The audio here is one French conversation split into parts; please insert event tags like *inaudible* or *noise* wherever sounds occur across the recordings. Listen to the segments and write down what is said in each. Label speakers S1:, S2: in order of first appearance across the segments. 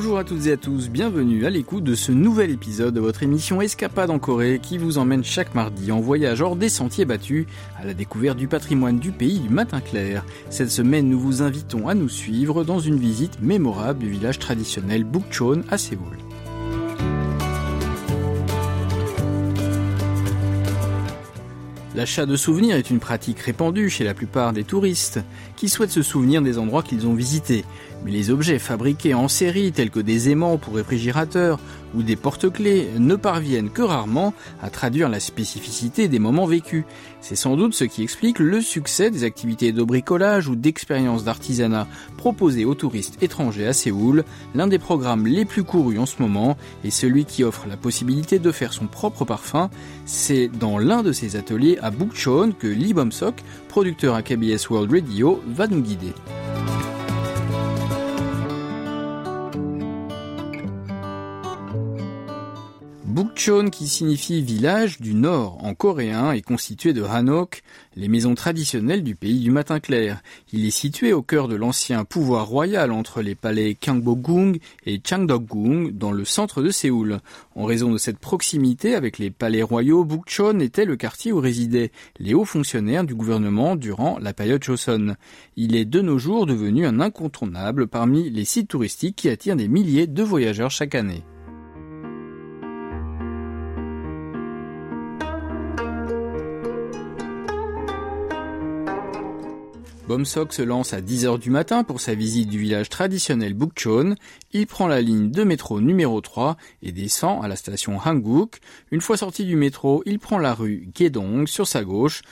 S1: Bonjour à toutes et à tous, bienvenue à l'écoute de ce nouvel épisode de votre émission Escapade en Corée qui vous emmène chaque mardi en voyage hors des sentiers battus à la découverte du patrimoine du pays du matin clair. Cette semaine, nous vous invitons à nous suivre dans une visite mémorable du village traditionnel Bukchon à Séoul. L'achat de souvenirs est une pratique répandue chez la plupart des touristes qui souhaitent se souvenir des endroits qu'ils ont visités. Mais les objets fabriqués en série tels que des aimants pour réfrigérateurs ou des porte-clés ne parviennent que rarement à traduire la spécificité des moments vécus. C'est sans doute ce qui explique le succès des activités de bricolage ou d'expériences d'artisanat proposées aux touristes étrangers à Séoul, l'un des programmes les plus courus en ce moment et celui qui offre la possibilité de faire son propre parfum. C'est dans l'un de ces ateliers Bukchon que Lee Bomsok, producteur à KBS World Radio, va nous guider. Bukchon, qui signifie village du nord en coréen, est constitué de hanok, les maisons traditionnelles du pays du matin clair. Il est situé au cœur de l'ancien pouvoir royal entre les palais Gwangbokgung et Changdeokgung dans le centre de Séoul. En raison de cette proximité avec les palais royaux, Bukchon était le quartier où résidaient les hauts fonctionnaires du gouvernement durant la période Joseon. Il est de nos jours devenu un incontournable parmi les sites touristiques qui attirent des milliers de voyageurs chaque année. Bomsok se lance à 10h du matin pour sa visite du village traditionnel Bukchon. Il prend la ligne de métro numéro 3 et descend à la station Hanguk. Une fois sorti du métro, il prend la rue Gedong sur sa gauche,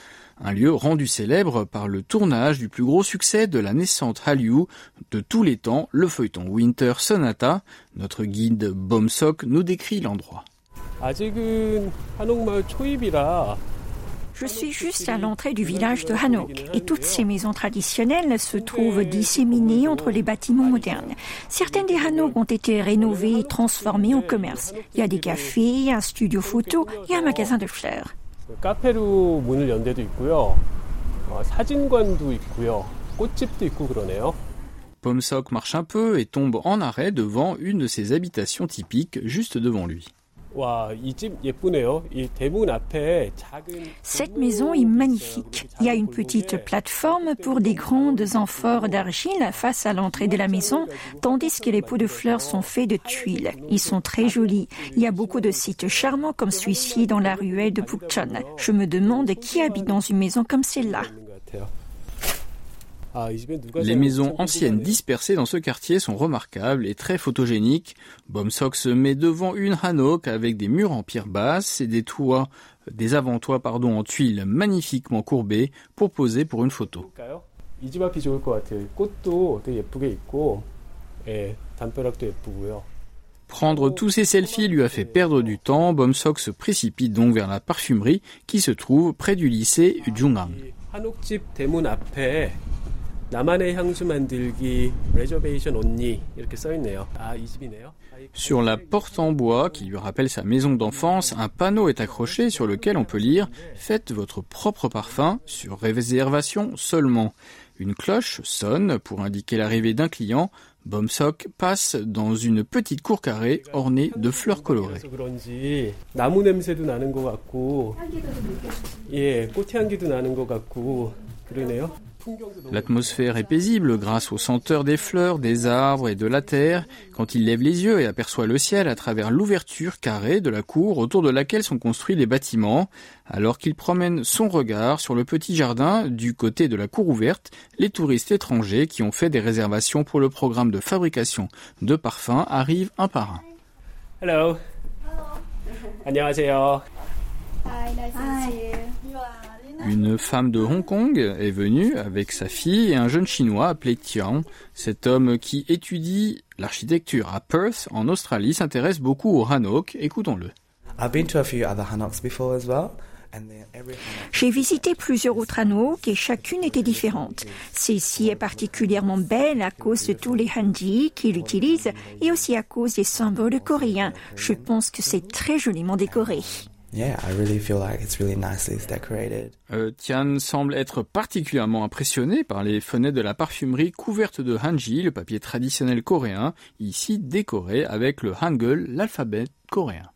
S1: un lieu rendu célèbre par le tournage du plus gros succès de la naissante Hallyu de tous les temps, le feuilleton Winter Sonata. Notre guide Bomsok nous décrit l'endroit.
S2: Je suis juste à l'entrée du village de Hanok et toutes ces maisons traditionnelles se trouvent disséminées entre les bâtiments modernes. Certaines des Hanok ont été rénovées et transformées en commerce. Il y a des cafés, un studio photo et un magasin de fleurs.
S1: Pomsok marche un peu et tombe en arrêt devant une de ses habitations typiques juste devant lui.
S2: Cette maison est magnifique. Il y a une petite plateforme pour des grandes amphores d'argile face à l'entrée de la maison, tandis que les pots de fleurs sont faits de tuiles. Ils sont très jolis. Il y a beaucoup de sites charmants comme celui-ci dans la ruelle de Bukchon. Je me demande qui habite dans une maison comme celle-là.
S1: Les maisons anciennes dispersées dans ce quartier sont remarquables et très photogéniques. Bomsok se met devant une hanok avec des murs en pierre basse et des toits, des avant-toits pardon, en tuiles magnifiquement courbés pour poser pour une photo. Prendre tous ces selfies lui a fait perdre du temps. Bomsok se précipite donc vers la parfumerie qui se trouve près du lycée Jungang. Sur la porte en bois qui lui rappelle sa maison d'enfance, un panneau est accroché sur lequel on peut lire Faites votre propre parfum sur réservation seulement. Une cloche sonne pour indiquer l'arrivée d'un client. Bomsok passe dans une petite cour carrée ornée de fleurs colorées. L'atmosphère est paisible grâce aux senteurs des fleurs, des arbres et de la terre quand il lève les yeux et aperçoit le ciel à travers l'ouverture carrée de la cour autour de laquelle sont construits les bâtiments. Alors qu'il promène son regard sur le petit jardin du côté de la cour ouverte, les touristes étrangers qui ont fait des réservations pour le programme de fabrication de parfums arrivent un par un.
S3: Hello.
S1: Une femme de Hong Kong est venue avec sa fille et un jeune chinois appelé Tian. Cet homme qui étudie l'architecture à Perth en Australie s'intéresse beaucoup au Hanok. Écoutons-le.
S2: J'ai visité plusieurs autres Hanoks et chacune était différente. Celle-ci est particulièrement belle à cause de tous les hanji qu'il utilise et aussi à cause des symboles coréens. Je pense que c'est très joliment décoré.
S1: Tian semble être particulièrement impressionné par les fenêtres de la parfumerie couvertes de hanji, le papier traditionnel coréen, ici décoré avec le hangul, l'alphabet coréen.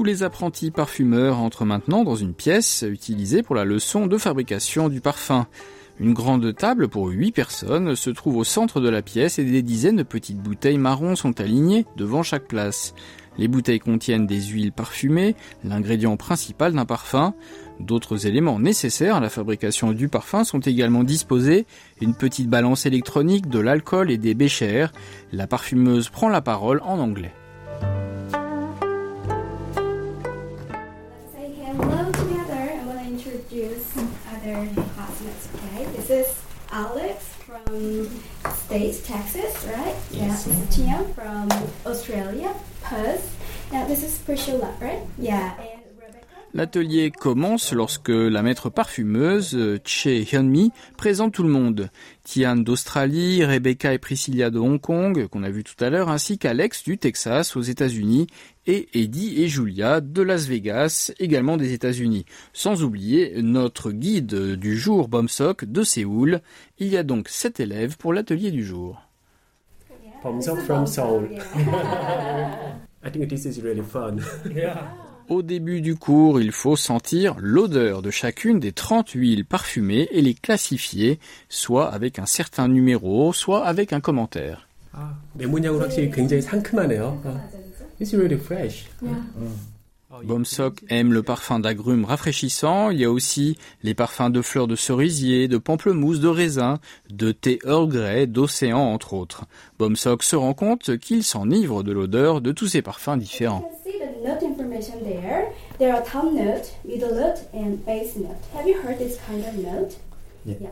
S1: Tous les apprentis parfumeurs entrent maintenant dans une pièce utilisée pour la leçon de fabrication du parfum. Une grande table pour huit personnes se trouve au centre de la pièce et des dizaines de petites bouteilles marron sont alignées devant chaque place. Les bouteilles contiennent des huiles parfumées, l'ingrédient principal d'un parfum. D'autres éléments nécessaires à la fabrication du parfum sont également disposés, une petite balance électronique, de l'alcool et des béchères. La parfumeuse prend la parole en anglais.
S3: Alex from States, Texas, right? Yes. Yeah. Tia from Australia, Perth. Now this is Priscilla, right? Yeah.
S1: L'atelier commence lorsque la maître parfumeuse, Che Hyunmi, présente tout le monde. Tian d'Australie, Rebecca et Priscilla de Hong Kong, qu'on a vu tout à l'heure, ainsi qu'Alex du Texas aux États-Unis, et Eddie et Julia de Las Vegas, également des États-Unis. Sans oublier notre guide du jour Bomsok de Séoul. Il y a donc sept élèves pour l'atelier du jour.
S4: Bomsok from Seoul. *laughs* I think this is really fun. *laughs*
S1: Au début du cours, il faut sentir l'odeur de chacune des 30 huiles parfumées et les classifier, soit avec un certain numéro, soit avec un commentaire.
S4: Ah, ah, ah. Mm.
S1: Bomsok aime le parfum d'agrumes rafraîchissants. Il y a aussi les parfums de fleurs de cerisier, de pamplemousse, de raisin, de thé Earl d'océan entre autres. Bomsok se rend compte qu'il s'enivre de l'odeur de tous ces parfums différents
S3: note information there. There are top note, middle note, and base note. Have you heard this kind of note?
S1: Yeah. yeah.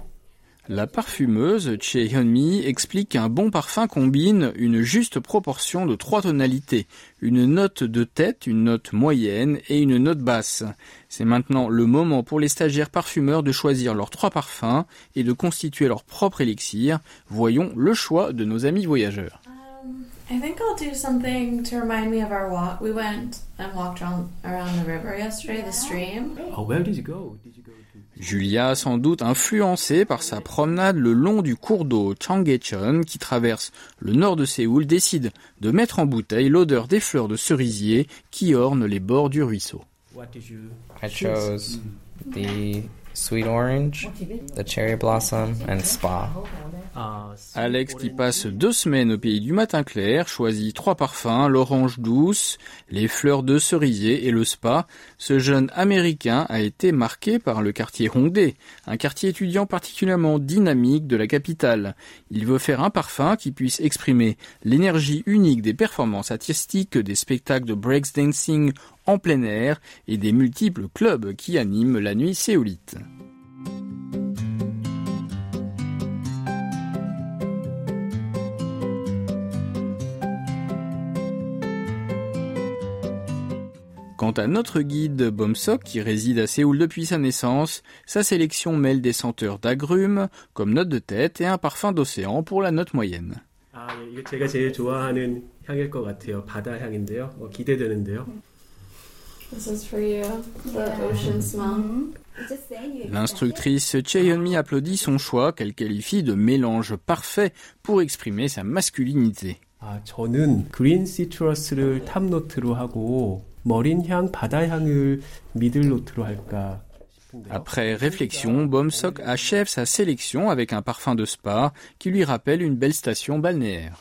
S1: La parfumeuse Che Hyunmi explique qu'un bon parfum combine une juste proportion de trois tonalités, une note de tête, une note moyenne et une note basse. C'est maintenant le moment pour les stagiaires parfumeurs de choisir leurs trois parfums et de constituer leur propre élixir. Voyons le choix de nos amis voyageurs.
S5: I think I'll do something to remind me of our walk. We went and walked around, around the river yesterday, the stream.
S4: Oh, where did you go? Did you go
S1: to... Julia, sans doute influencée par sa promenade le long du cours d'eau Changhaechon qui traverse le nord de Séoul, décide de mettre en bouteille l'odeur des fleurs de cerisier qui ornent les bords du ruisseau.
S4: What did you
S6: I chose the sweet orange, the cherry blossom, and spa.
S1: Alex, qui passe deux semaines au pays du matin clair, choisit trois parfums, l'orange douce, les fleurs de cerisier et le spa. Ce jeune américain a été marqué par le quartier Hongdae, un quartier étudiant particulièrement dynamique de la capitale. Il veut faire un parfum qui puisse exprimer l'énergie unique des performances artistiques, des spectacles de breakdancing en plein air et des multiples clubs qui animent la nuit séolite. Quant à notre guide Bomsok, qui réside à Séoul depuis sa naissance, sa sélection mêle des senteurs d'agrumes comme note de tête et un parfum d'océan pour la note moyenne. L'instructrice Cheonmi applaudit son choix qu'elle qualifie de mélange parfait pour exprimer sa masculinité.
S4: 아, 저는 그린 시트러스를 탑노트로 하고
S1: après réflexion, Bomsock achève sa sélection avec un parfum de spa qui lui rappelle une belle station balnéaire.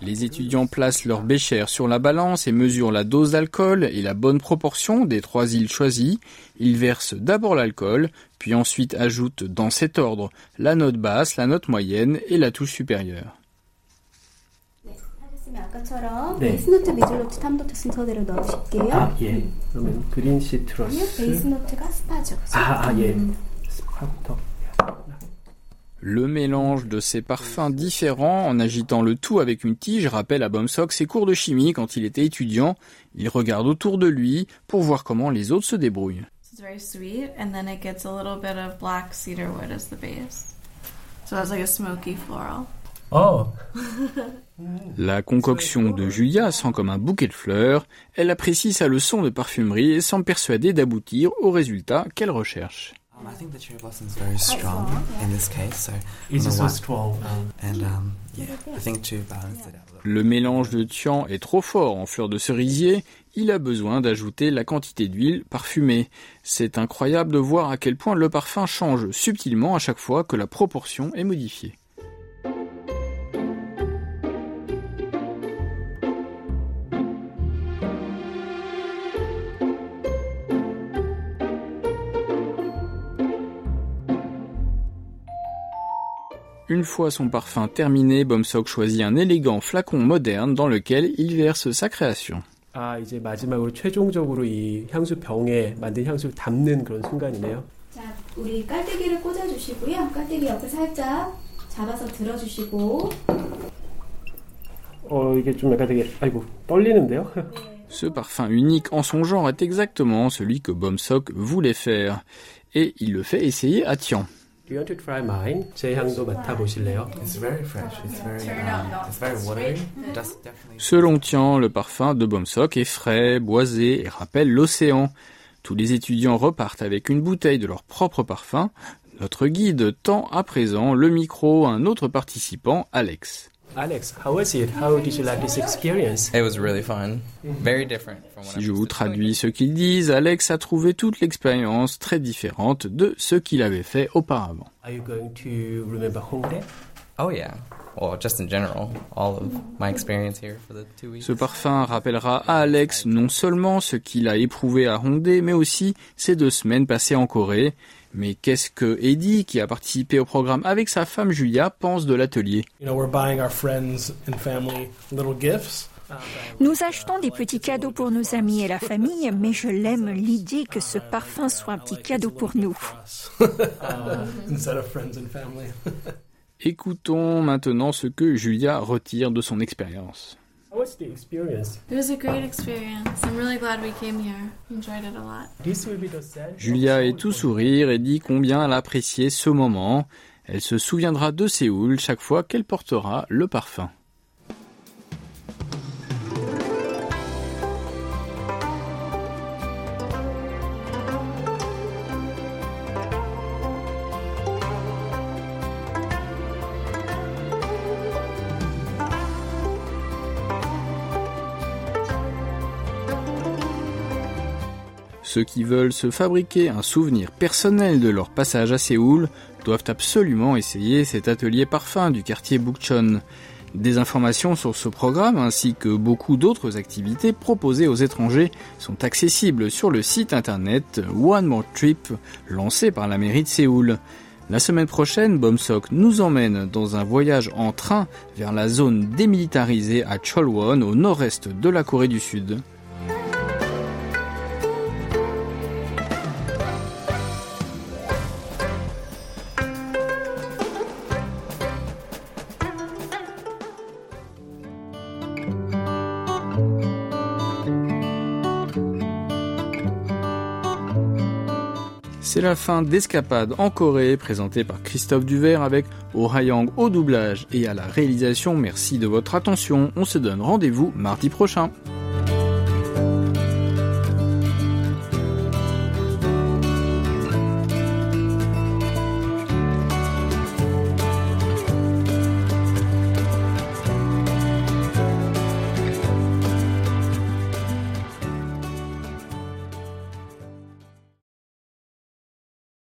S1: Les étudiants placent leur bécher sur la balance et mesurent la dose d'alcool et la bonne proportion des trois îles choisies. Ils versent d'abord l'alcool, puis ensuite ajoutent dans cet ordre la note basse, la note moyenne et la touche supérieure. Le mélange de ces parfums différents en agitant le tout avec une tige rappelle à Bomsock ses cours de chimie quand il était étudiant. Il regarde autour de lui pour voir comment les autres se débrouillent.
S5: It's very sweet, and then it gets a little bit of black cedar wood as the base. So it's like a smoky floral.
S4: Oh, *laughs*
S1: La concoction de Julia sent comme un bouquet de fleurs. Elle apprécie sa leçon de parfumerie et semble persuadée d'aboutir au résultat qu'elle recherche.
S7: I think the cherry blossom is very strong in this case, so.
S4: Um,
S7: And um, yeah, I think to balance it out. a little.
S1: Le mélange de Tian est trop fort en fleurs de cerisier, il a besoin d'ajouter la quantité d'huile parfumée. C'est incroyable de voir à quel point le parfum change subtilement à chaque fois que la proportion est modifiée. Une fois son parfum terminé, Bomsock choisit un élégant flacon moderne dans lequel il verse sa création.
S4: 아 이제 마지막으로 최종적으로 이 향수 병에 만든 향수를 담는 그런 순간이네요.
S3: 자, 우리 깔때기를 꽂아주시고요. 깔때기 옆에 살짝 잡아서 들어주시고
S4: 어 이게 좀 약간 되게 아이고 떨리는데요. *laughs*
S1: Ce parfum unique en son genre est exactement celui que Bomsock voulait faire. Et il le fait essayer à Tian.
S4: Do you want to try mine? 제 향도 맡아보실래요?
S7: It's very fresh. It's very um, it's very watery. Just definitely.
S1: Selon Tian, le parfum de Bomsock est frais, boisé et rappelle l'océan. Tous les étudiants repartent avec une bouteille de leur propre parfum. Notre guide tend à présent le micro à un autre participant, Alex.
S4: Alex, how was it? How did you like this experience?
S6: It was really fun. Very different from what
S1: Si je vous traduis ce qu'ils disent, Alex a trouvé toute l'expérience très différente de ce qu'il avait fait auparavant.
S4: Are you going to remember Hongdae?
S6: Oh yeah. Well, just in general, all of my experience here for the two weeks.
S1: Ce parfum rappellera à Alex non seulement ce qu'il a éprouvé à Hongdae, mais aussi ses deux semaines passées en Corée. Mais qu'est-ce que Eddie, qui a participé au programme avec sa femme Julia, pense de l'atelier?
S8: You know, we're buying our friends and family little gifts.
S2: Nous achetons des petits cadeaux pour nos amis et la famille, mais je l'aime l'idée que ce parfum soit un petit cadeau pour nous. *laughs* *laughs*
S1: Écoutons maintenant ce que Julia retire de son expérience.
S4: How was the experience?
S5: It was a great experience. I'm really glad we came here. Enjoyed it a lot.
S4: This will be the set.
S1: Julia est tout sourire et dit combien elle appréciait ce moment. Elle se souviendra de Séoul chaque fois qu'elle portera le parfum. Ceux qui veulent se fabriquer un souvenir personnel de leur passage à Séoul doivent absolument essayer cet atelier parfum du quartier Bukchon. Des informations sur ce programme ainsi que beaucoup d'autres activités proposées aux étrangers sont accessibles sur le site internet One More Trip lancé par la mairie de Séoul. La semaine prochaine, Bomsok nous emmène dans un voyage en train vers la zone démilitarisée à Cholwon au nord-est de la Corée du Sud. La fin d'Escapade en Corée, présentée par Christophe Duvert avec Oh Hayang au doublage et à la réalisation. Merci de votre attention. On se donne rendez-vous mardi prochain.